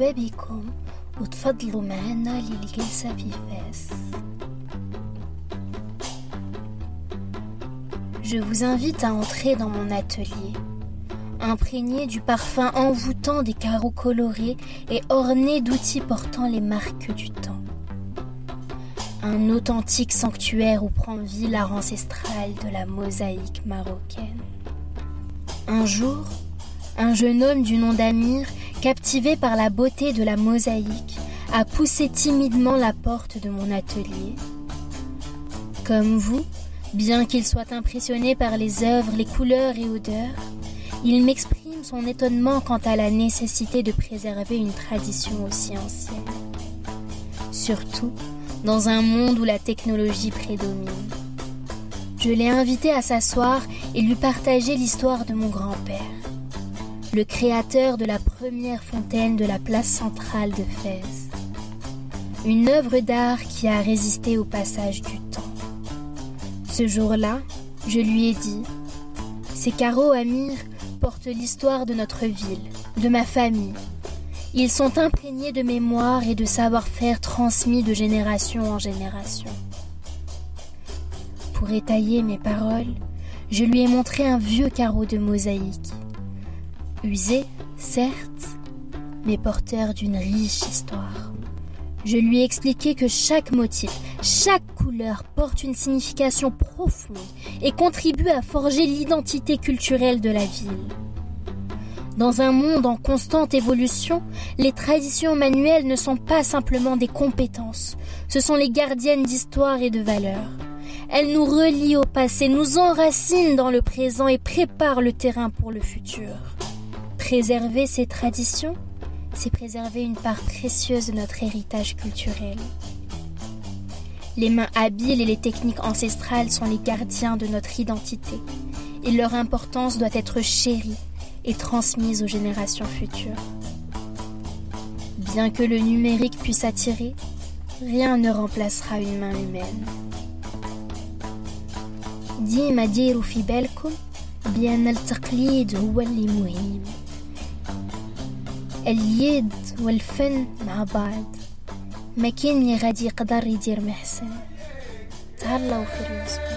بكم وتفضلوا معنا للجلسة في فاس Je vous invite à entrer dans mon atelier, imprégné du parfum envoûtant des carreaux colorés et orné d'outils portant les marques du temps. Un authentique sanctuaire où prend vie l'art ancestral de la mosaïque marocaine. Un jour, un jeune homme du nom d'Amir, captivé par la beauté de la mosaïque, a poussé timidement la porte de mon atelier. Comme vous, Bien qu'il soit impressionné par les œuvres, les couleurs et odeurs, il m'exprime son étonnement quant à la nécessité de préserver une tradition aussi ancienne. Surtout dans un monde où la technologie prédomine. Je l'ai invité à s'asseoir et lui partager l'histoire de mon grand-père, le créateur de la première fontaine de la place centrale de Fès. Une œuvre d'art qui a résisté au passage du temps. Ce jour-là, je lui ai dit Ces carreaux, Amir, portent l'histoire de notre ville, de ma famille. Ils sont imprégnés de mémoire et de savoir-faire transmis de génération en génération. Pour étayer mes paroles, je lui ai montré un vieux carreau de mosaïque. Usé, certes, mais porteur d'une riche histoire. Je lui ai expliqué que chaque motif, chaque couleur porte une signification profonde et contribue à forger l'identité culturelle de la ville. Dans un monde en constante évolution, les traditions manuelles ne sont pas simplement des compétences, ce sont les gardiennes d'histoire et de valeurs. Elles nous relient au passé, nous enracinent dans le présent et préparent le terrain pour le futur. Préserver ces traditions, c'est préserver une part précieuse de notre héritage culturel. Les mains habiles et les techniques ancestrales sont les gardiens de notre identité, et leur importance doit être chérie et transmise aux générations futures. Bien que le numérique puisse attirer, rien ne remplacera une main humaine. ديما ديروا في بالكم بأن التقليد هو اللي مهم اليد والفن مع بعض. ما كاين اللي غادي يقدر يدير محسن. تهلاو في الرزق